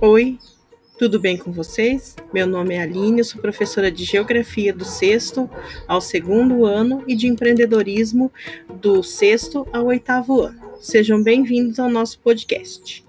Oi, tudo bem com vocês? Meu nome é Aline, eu sou professora de Geografia do sexto ao segundo ano e de empreendedorismo do sexto ao oitavo ano. Sejam bem-vindos ao nosso podcast.